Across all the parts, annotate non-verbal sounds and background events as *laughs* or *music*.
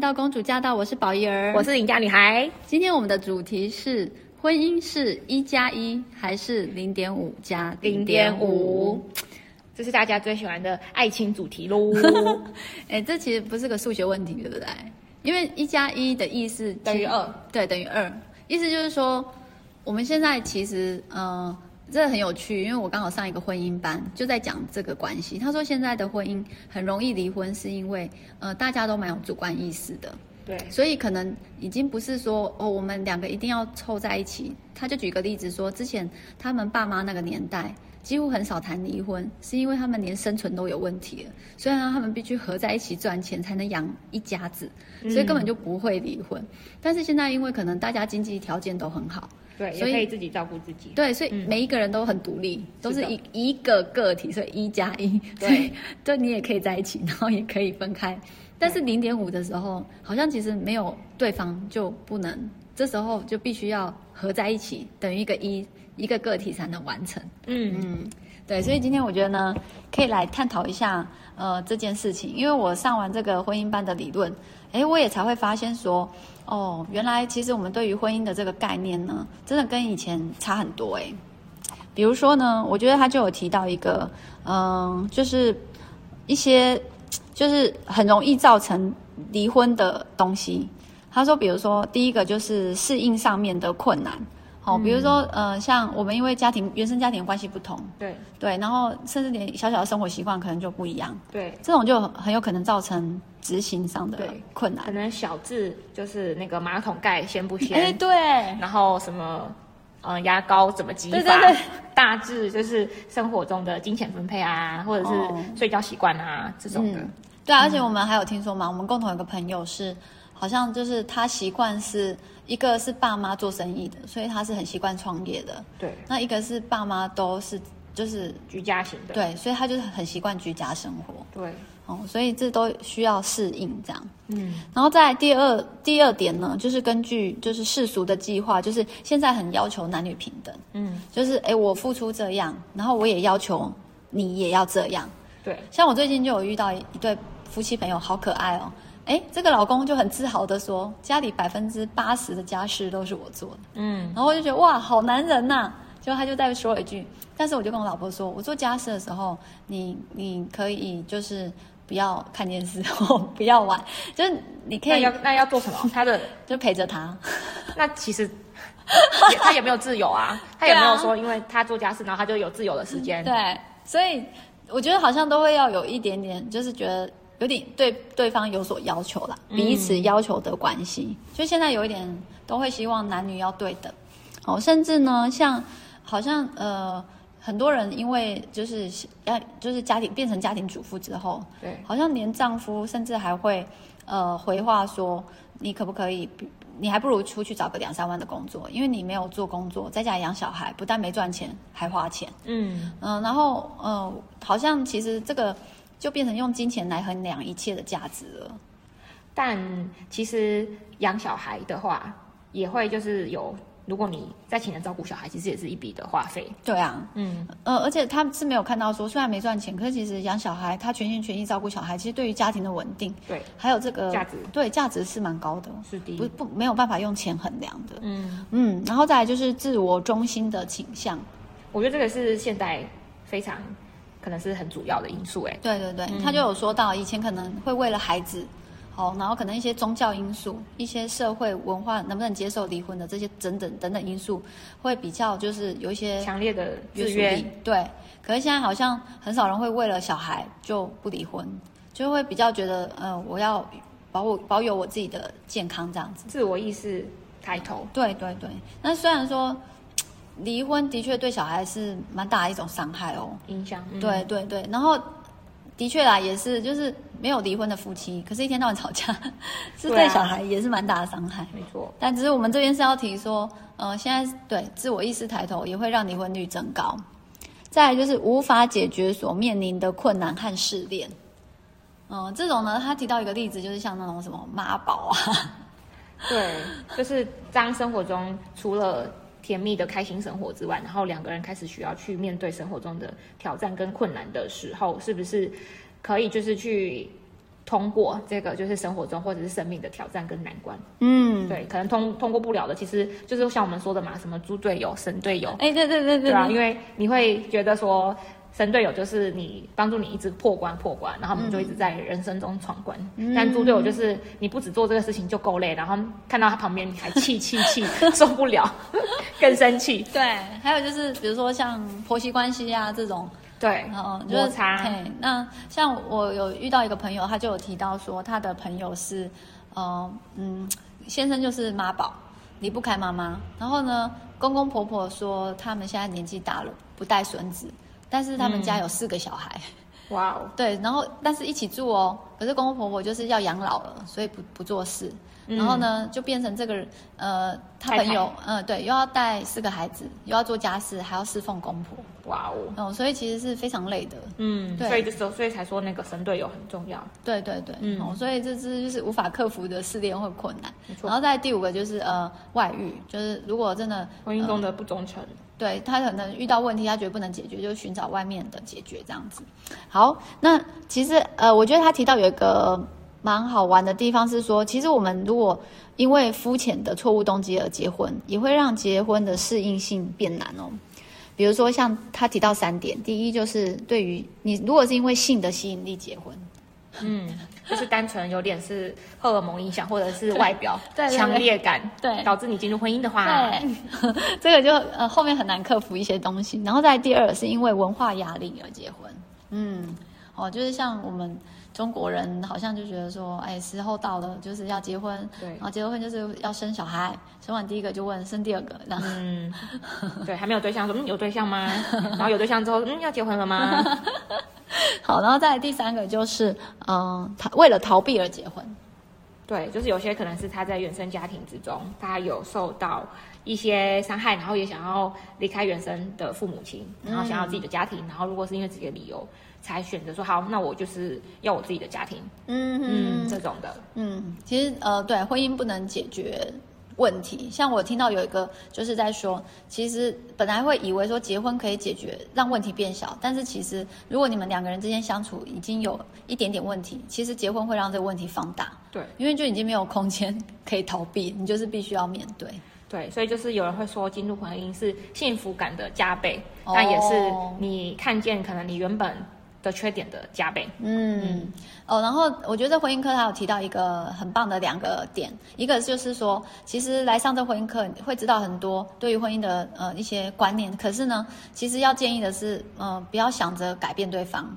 到公主驾到，我是宝仪儿，我是邻家女孩。今天我们的主题是：婚姻是一加一还是零点五加零点五？这是大家最喜欢的爱情主题喽。*laughs* 哎，这其实不是个数学问题，对不对？因为一加一的意思等于二，对，等于二。意思就是说，我们现在其实，嗯、呃。这很有趣，因为我刚好上一个婚姻班，就在讲这个关系。他说现在的婚姻很容易离婚，是因为呃大家都蛮有主观意识的，对，所以可能已经不是说哦我们两个一定要凑在一起。他就举个例子说，之前他们爸妈那个年代几乎很少谈离婚，是因为他们连生存都有问题了，所以他们必须合在一起赚钱才能养一家子，所以根本就不会离婚。嗯。但是现在因为可能大家经济条件都很好。对，所以可以自己照顾自己。对，所以每一个人都很独立，嗯、都是一一个个体，所以一加一。对，就你也可以在一起，然后也可以分开。但是零点五的时候，好像其实没有对方就不能，这时候就必须要合在一起，等于一个一一个个体才能完成。嗯嗯，对，所以今天我觉得呢，可以来探讨一下呃这件事情，因为我上完这个婚姻班的理论，哎，我也才会发现说。哦，原来其实我们对于婚姻的这个概念呢，真的跟以前差很多诶。比如说呢，我觉得他就有提到一个，嗯，就是一些就是很容易造成离婚的东西。他说，比如说第一个就是适应上面的困难。好，比如说，呃，像我们因为家庭原生家庭关系不同，对。对，然后甚至连小小的生活习惯可能就不一样，对，这种就很有可能造成执行上的困难。可能小至就是那个马桶盖掀不掀，哎，对，然后什么，嗯、呃，牙膏怎么挤法，对对。对，大致就是生活中的金钱分配啊，或者是睡觉习惯啊、哦、这种的。嗯、对啊，而且我们还有听说嘛，我们共同有个朋友是，好像就是他习惯是。一个是爸妈做生意的，所以他是很习惯创业的。对，那一个是爸妈都是就是居家型的，对，所以他就是很习惯居家生活。对，哦，所以这都需要适应这样。嗯，然后在第二第二点呢，就是根据就是世俗的计划，就是现在很要求男女平等。嗯，就是哎，我付出这样，然后我也要求你也要这样。对，像我最近就有遇到一对夫妻朋友，好可爱哦。哎，这个老公就很自豪的说，家里百分之八十的家事都是我做的。嗯，然后我就觉得哇，好男人呐、啊！就他就再说一句，但是我就跟我老婆说，我做家事的时候，你你可以就是不要看电视 *laughs* 或不要玩，就是你可以。那要那要做什么？他的 *laughs* 就陪着他。*laughs* 那其实他也没有自由啊，他也没有说，因为他做家事，然后他就有自由的时间。对，所以我觉得好像都会要有一点点，就是觉得。有点对对方有所要求啦，彼此要求的关系，嗯、就现在有一点都会希望男女要对等，哦，甚至呢，像好像呃很多人因为就是要就是家庭变成家庭主妇之后，对，好像连丈夫甚至还会呃回话说，你可不可以，你还不如出去找个两三万的工作，因为你没有做工作，在家养小孩，不但没赚钱，还花钱，嗯。嗯、呃，然后呃好像其实这个。就变成用金钱来衡量一切的价值了，但其实养小孩的话，也会就是有，如果你在请人照顾小孩，其实也是一笔的花费。对啊，嗯，呃，而且他是没有看到说，虽然没赚钱，可是其实养小孩，他全心全意照顾小孩，其实对于家庭的稳定，对，还有这个价值，对，价值是蛮高的，是的，不不没有办法用钱衡量的，嗯。嗯，然后再来就是自我中心的倾向，我觉得这个是现代非常。可能是很主要的因素，哎，对对对，嗯、他就有说到，以前可能会为了孩子，好，然后可能一些宗教因素、一些社会文化能不能接受离婚的这些等等等等因素，会比较就是有一些强烈的制约，对。可是现在好像很少人会为了小孩就不离婚，就会比较觉得，呃，我要保我保有我自己的健康这样子，自我意识抬头。对对对，那虽然说。离婚的确对小孩是蛮大的一种伤害哦，影响。嗯、对对对，然后的确啦，也是就是没有离婚的夫妻，可是一天到晚吵架，*laughs* 是对小孩也是蛮大的伤害。没错。但只是我们这边是要提说，呃，现在对自我意识抬头也会让离婚率增高。再来就是无法解决所面临的困难和试炼。嗯、呃，这种呢，他提到一个例子，就是像那种什么妈宝啊，对，就是当生活中除了。甜蜜的开心生活之外，然后两个人开始需要去面对生活中的挑战跟困难的时候，是不是可以就是去通过这个就是生活中或者是生命的挑战跟难关，嗯，对，可能通通过不了的，其实就是像我们说的嘛，什么猪队友、神队友，哎，对对对对，对啊，因为你会觉得说，神队友就是你帮助你一直破关破关，然后我们就一直在人生中闯关，嗯、但猪队友就是你不只做这个事情就够累，然后看到他旁边你还气气气受不了，*laughs* 更生气，对，还有就是比如说像婆媳关系啊这种。对，哦，摩擦。对，那像我有遇到一个朋友，他就有提到说，他的朋友是，呃，嗯，先生就是妈宝，离不开妈妈。然后呢，公公婆婆说他们现在年纪大了，不带孙子，但是他们家有四个小孩。哇哦。*laughs* 对，然后但是一起住哦，可是公公婆婆就是要养老了，所以不不做事。然后呢，就变成这个呃，他朋友，嗯、呃，对，又要带四个孩子，又要做家事，还要侍奉公婆。哇哦，哦，所以其实是非常累的。嗯，对，所以就所以才说那个神队友很重要。对对对，嗯，哦，所以这是就是无法克服的试炼或困难。然后在第五个就是呃，外遇，就是如果真的婚姻中的不忠诚，呃、对他可能遇到问题，他觉得不能解决，就寻找外面的解决这样子。好，那其实呃，我觉得他提到有一个。蛮好玩的地方是说，其实我们如果因为肤浅的错误动机而结婚，也会让结婚的适应性变难哦。比如说，像他提到三点，第一就是对于你，如果是因为性的吸引力结婚，嗯，就是单纯有点是荷尔蒙影响，或者是外表对强烈感，对，导致你进入婚姻的话，对，*laughs* 这个就呃后面很难克服一些东西。然后在第二是因为文化压力而结婚，嗯，哦，就是像我们。中国人好像就觉得说，哎，时候到了，就是要结婚，对，然后结了婚就是要生小孩，生完第一个就问生第二个，然后嗯，*laughs* 对，还没有对象，说嗯有对象吗？*laughs* 然后有对象之后，嗯要结婚了吗？*laughs* 好，然后再来第三个就是，嗯，他为了逃避而结婚，对，就是有些可能是他在原生家庭之中，他有受到一些伤害，然后也想要离开原生的父母亲，然后想要自己的家庭，嗯、然后如果是因为自己的理由。才选择说好，那我就是要我自己的家庭，嗯嗯，这种的，嗯，其实呃，对，婚姻不能解决问题。像我听到有一个就是在说，其实本来会以为说结婚可以解决，让问题变小，但是其实如果你们两个人之间相处已经有一点点问题，其实结婚会让这个问题放大，对，因为就已经没有空间可以逃避，你就是必须要面对，对，所以就是有人会说进入婚姻是幸福感的加倍，哦，但也是你看见可能你原本。的缺点的加倍，嗯，嗯哦，然后我觉得婚姻课他有提到一个很棒的两个点，一个就是说，其实来上这婚姻课会知道很多对于婚姻的呃一些观念，可是呢，其实要建议的是，呃，不要想着改变对方，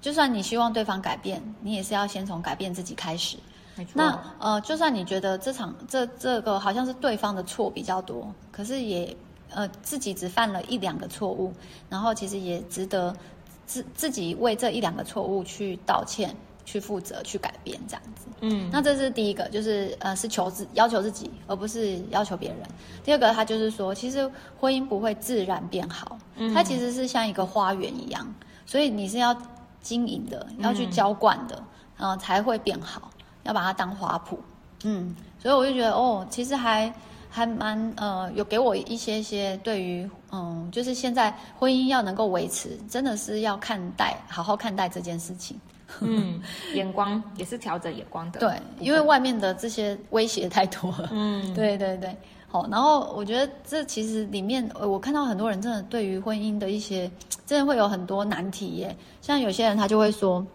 就算你希望对方改变，你也是要先从改变自己开始。没错。那呃，就算你觉得这场这这个好像是对方的错比较多，可是也呃自己只犯了一两个错误，然后其实也值得。自自己为这一两个错误去道歉、去负责、去改变，这样子。嗯，那这是第一个，就是呃，是求自要求自己，而不是要求别人。第二个，他就是说，其实婚姻不会自然变好，嗯，它其实是像一个花园一样，所以你是要经营的，要去浇灌的，然后，嗯，呃，才会变好，要把它当花圃。嗯，所以我就觉得，哦，其实还。还蛮呃，有给我一些些对于嗯，就是现在婚姻要能够维持，真的是要看待好好看待这件事情。嗯，*laughs* 眼光也是调整眼光的。对，因为外面的这些威胁太多了。嗯，*laughs* 对对对。好，然后我觉得这其实里面，我看到很多人真的对于婚姻的一些，*tsk* 真的会有很多难题耶。像有些人他就会说，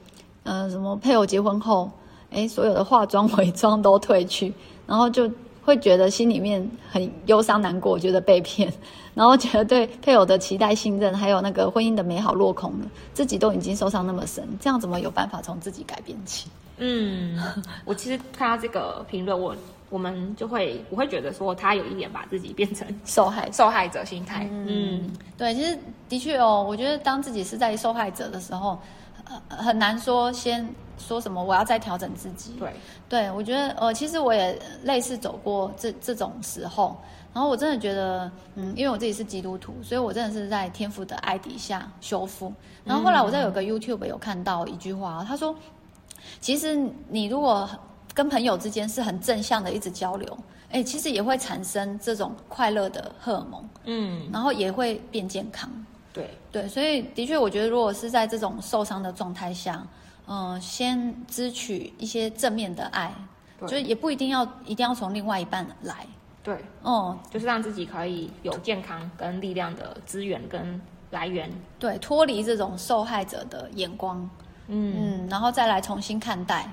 嗯、呃，什么配偶结婚后，哎，所有的化妆 *laughs* 伪装都褪去，然后就。会觉得心里面很忧伤难过，觉得被骗，*laughs* 然后觉得对配偶的期待、信任，还有那个婚姻的美好落空了，自己都已经受伤那么深，这样怎么有办法从自己改变起？嗯，我其实看到这个评论，我我们就会我会觉得说，他有一点把自己变成受害受害者心态。嗯，嗯对，其实的确哦，我觉得当自己是在受害者的时候，很难说先。说什么？我要再调整自己。对，对我觉得，呃，其实我也类似走过这这种时候。然后我真的觉得，嗯，因为我自己是基督徒，所以我真的是在天父的爱底下修复。然后后来我在有个 YouTube 有看到一句话，他说，其实你如果跟朋友之间是很正向的一直交流，哎，其实也会产生这种快乐的荷尔蒙，嗯，然后也会变健康。对对，所以的确，我觉得如果是在这种受伤的状态下。嗯、呃，先支取一些正面的爱，就是也不一定要一定要从另外一半来。对，哦、嗯，就是让自己可以有健康跟力量的资源跟来源。对，脱离这种受害者的眼光，嗯嗯，然后再来重新看待，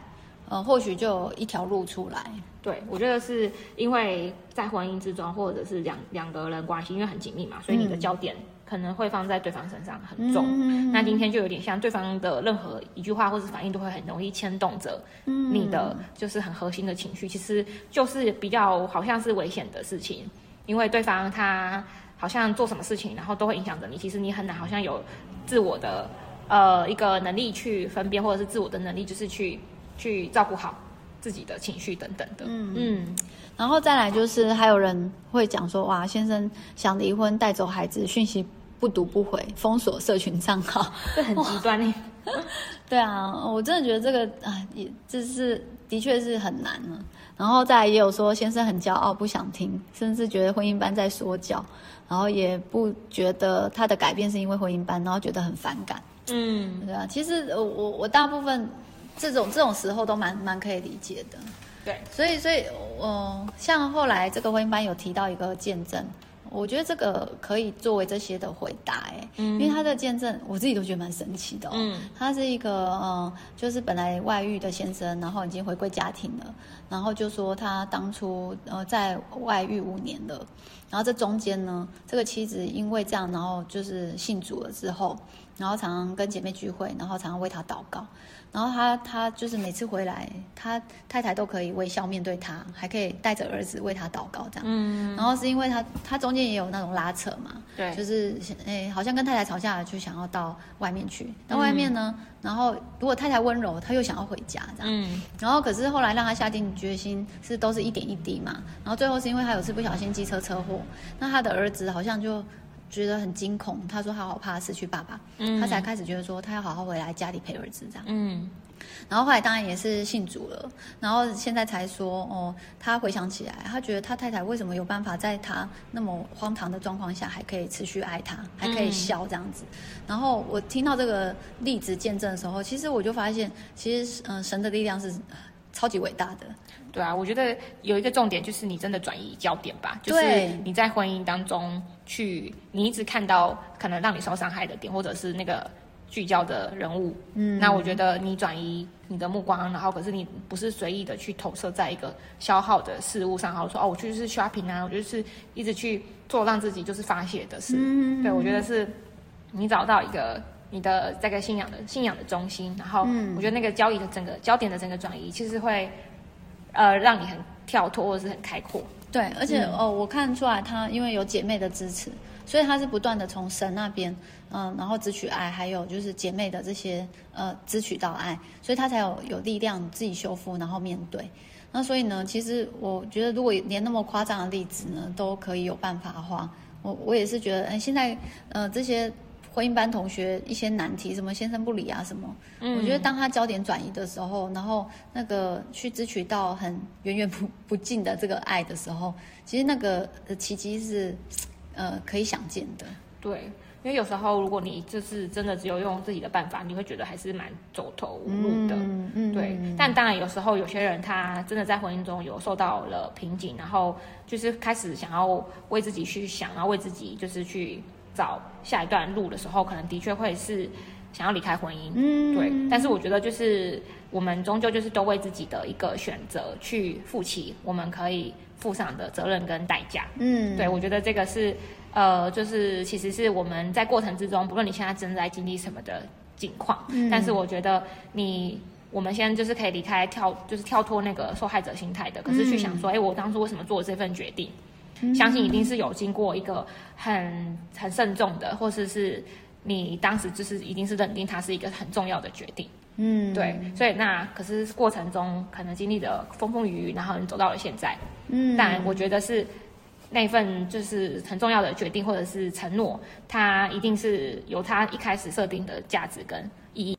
呃，或许就有一条路出来。对，我觉得是因为在婚姻之中，或者是两两个人关系，因为很紧密嘛，所以你的焦点可能会放在对方身上很重。嗯、那今天就有点像对方的任何一句话或是反应，都会很容易牵动着你的，就是很核心的情绪。其实就是比较好像是危险的事情，因为对方他好像做什么事情，然后都会影响着你。其实你很难好像有自我的呃一个能力去分辨，或者是自我的能力，就是去去照顾好。自己的情绪等等的，嗯嗯，然后再来就是还有人会讲说，哇，先生想离婚带走孩子，讯息不读不回，封锁社群账号，这很极端呢。*laughs* 对啊，我真的觉得这个啊，也这是的确是很难了。然后再来也有说，先生很骄傲，不想听，甚至觉得婚姻班在说教，然后也不觉得他的改变是因为婚姻班，然后觉得很反感。嗯，对啊，其实我我我大部分。这种这种时候都蛮蛮可以理解的，对，所以所以，嗯、呃，像后来这个婚姻班有提到一个见证，我觉得这个可以作为这些的回答，哎，嗯，因为他的见证我自己都觉得蛮神奇的，哦，嗯，他是一个，嗯、呃，就是本来外遇的先生，然后已经回归家庭了，然后就说他当初呃在外遇五年了，然后这中间呢，这个妻子因为这样，然后就是信主了之后，然后常常跟姐妹聚会，然后常常为他祷告。然后他他就是每次回来，他太太都可以微笑面对他，还可以带着儿子为他祷告这样。嗯。然后是因为他他中间也有那种拉扯嘛，对，就是诶好像跟太太吵架了，就想要到外面去。到外面呢，嗯、然后如果太太温柔，他又想要回家这样。嗯。然后可是后来让他下定决心是都是一点一滴嘛。然后最后是因为他有次不小心机车车祸，那他的儿子好像就。觉得很惊恐，他说他好怕失去爸爸，嗯，他才开始觉得说他要好好回来家里陪儿子这样，嗯，然后后来当然也是信主了，然后现在才说哦，他回想起来，他觉得他太太为什么有办法在他那么荒唐的状况下还可以持续爱他，还可以笑这样子，嗯，然后我听到这个例子见证的时候，其实我就发现，其实嗯，神的力量是超级伟大的。对啊，我觉得有一个重点就是你真的转移焦点吧，就是你在婚姻当中去，你一直看到可能让你受伤害的点，或者是那个聚焦的人物，嗯，那我觉得你转移你的目光，然后可是你不是随意的去投射在一个消耗的事物上，然后说哦，我就是 shopping 啊，我就是一直去做让自己就是发泄的事，嗯，对，我觉得是你找到一个你的这个信仰的信仰的中心，然后我觉得那个交易的整个焦点的整个转移，其实会。呃，让你很跳脱或者是很开阔。对，而且、嗯、哦，我看出来他因为有姐妹的支持，所以他是不断的从神那边，嗯、呃，然后支取爱，还有就是姐妹的这些呃支取到爱，所以他才有有力量自己修复，然后面对。那所以呢，其实我觉得如果连那么夸张的例子呢都可以有办法的话，我我也是觉得，哎，现在呃这些。婚姻班同学一些难题，什么先生不理啊，什么？嗯，我觉得当他焦点转移的时候，然后那个去支取到很源源不不尽的这个爱的时候，其实那个奇迹是呃可以想见的。对，因为有时候如果你就是真的只有用自己的办法，你会觉得还是蛮走投无路的。嗯嗯。对，但当然有时候有些人他真的在婚姻中有受到了瓶颈，然后就是开始想要为自己去想，然后为自己就是去。找下一段路的时候，可能的确会是想要离开婚姻，嗯，对。但是我觉得，就是我们终究就是都为自己的一个选择去负起我们可以负上的责任跟代价，嗯，对。我觉得这个是，呃，就是其实是我们在过程之中，不论你现在正在经历什么的境况，嗯，但是我觉得你，我们现在就是可以离开跳，就是跳脱那个受害者心态的，可是去想说，哎，我当初为什么做这份决定？相信一定是有经过一个很很慎重的，或者是，是你当时就是一定是认定它是一个很重要的决定。嗯，对，所以那可是过程中可能经历的风风雨雨，然后你走到了现在。嗯，但我觉得是那份就是很重要的决定或者是承诺，它一定是有它一开始设定的价值跟意义。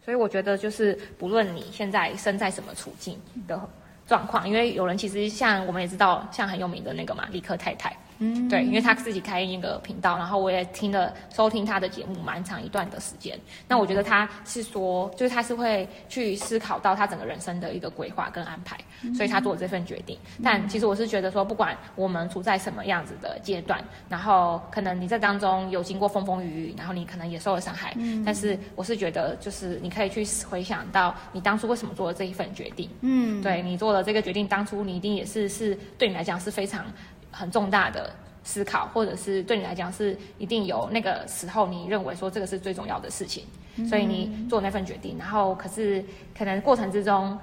所以我觉得就是不论你现在身在什么处境的状况，因为有人其实像我们也知道，像很有名的那个嘛，李克太太，嗯，对，因为他自己开一个频道，然后我也听了收听他的节目蛮长一段的时间。那我觉得他是说，就是他是会去思考到他整个人生的一个规划跟安排，所以他做这份决定。但其实我是觉得说，不管我们处在什么样子的阶段，然后可能你在当中有经过风风雨雨，然后你可能也受了伤害，但是我是觉得，就是你可以去回想到你当初为什么做了这一份决定。嗯，对，你做了这个决定，当初你一定也是是对你来讲是非常。很重大的思考，或者是对你来讲是一定有那个时候，你认为说这个是最重要的事情，嗯、所以你做那份决定。然后可是可能过程之中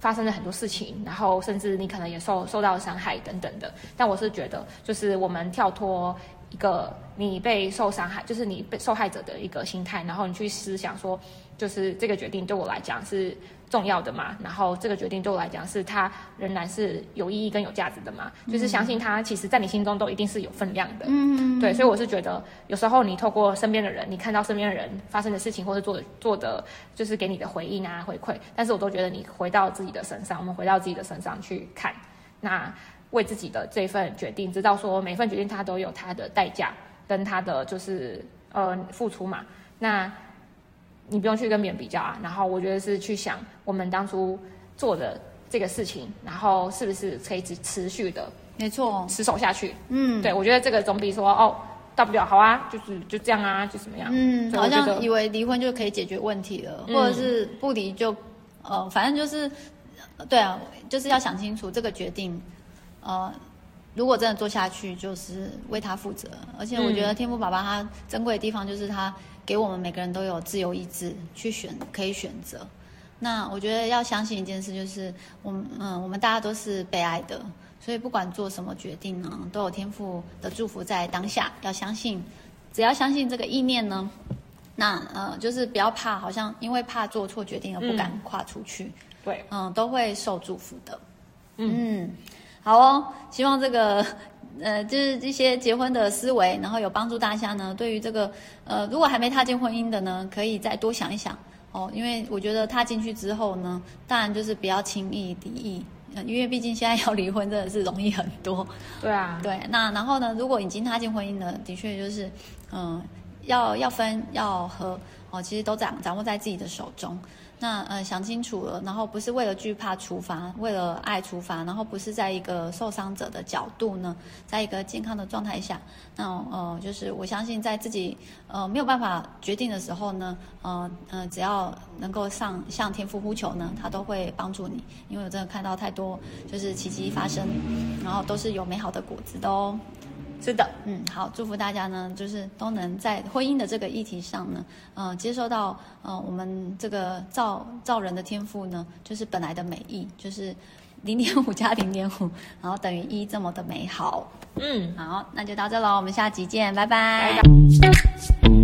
发生了很多事情，然后甚至你可能也受受到了伤害等等的。但我是觉得，就是我们跳脱一个你被受伤害，就是你被受害者的一个心态，然后你去思想说，就是这个决定对我来讲是。重要的嘛，然后这个决定对我来讲是它仍然是有意义跟有价值的嘛，嗯、就是相信它其实在你心中都一定是有分量的，嗯，对，所以我是觉得有时候你透过身边的人，你看到身边的人发生的事情或是做的做的就是给你的回应啊回馈，但是我都觉得你回到自己的身上，我们回到自己的身上去看，那为自己的这份决定，知道说每份决定它都有它的代价跟它的就是呃付出嘛，那。你不用去跟别人比较啊，然后我觉得是去想我们当初做的这个事情，然后是不是可以持持续的，没错，持守下去。嗯，对，我觉得这个总比说哦，大不了好啊，就是就这样啊，就怎么样。嗯，好像以为离婚就可以解决问题了，嗯、或者是不离就，呃，反正就是，对啊，就是要想清楚这个决定，呃，如果真的做下去，就是为他负责。而且我觉得天赋爸爸他珍贵的地方就是他。给我们每个人都有自由意志去选，可以选择。那我觉得要相信一件事，就是我们，嗯，我们大家都是被爱的，所以不管做什么决定呢，都有天赋的祝福在当下。要相信，只要相信这个意念呢，那呃，就是不要怕，好像因为怕做错决定而不敢跨出去。对，嗯，都会受祝福的。嗯，嗯，好哦，希望这个。*laughs* 呃，就是这些结婚的思维，然后有帮助大家呢。对于这个，呃，如果还没踏进婚姻的呢，可以再多想一想哦。因为我觉得踏进去之后呢，当然就是不要轻易敌意，因为毕竟现在要离婚真的是容易很多。对啊，对。那然后呢，如果已经踏进婚姻了，的确就是，嗯、呃，要要分要合哦，其实都掌掌握在自己的手中。那呃想清楚了，然后不是为了惧怕处罚，为了爱处罚，然后不是在一个受伤者的角度呢，在一个健康的状态下，那呃就是我相信在自己呃没有办法决定的时候呢，呃呃只要能够上向天父呼求呢，他都会帮助你，因为我真的看到太多就是奇迹发生，然后都是有美好的果子的哦。是的，嗯，好，祝福大家呢，就是都能在婚姻的这个议题上呢，呃，接受到呃我们这个造造人的天赋呢，就是本来的美意，就是零点五加零点五，*laughs* 然后等于一这么的美好。嗯，好，那就到这喽，我们下集见，拜拜。拜拜。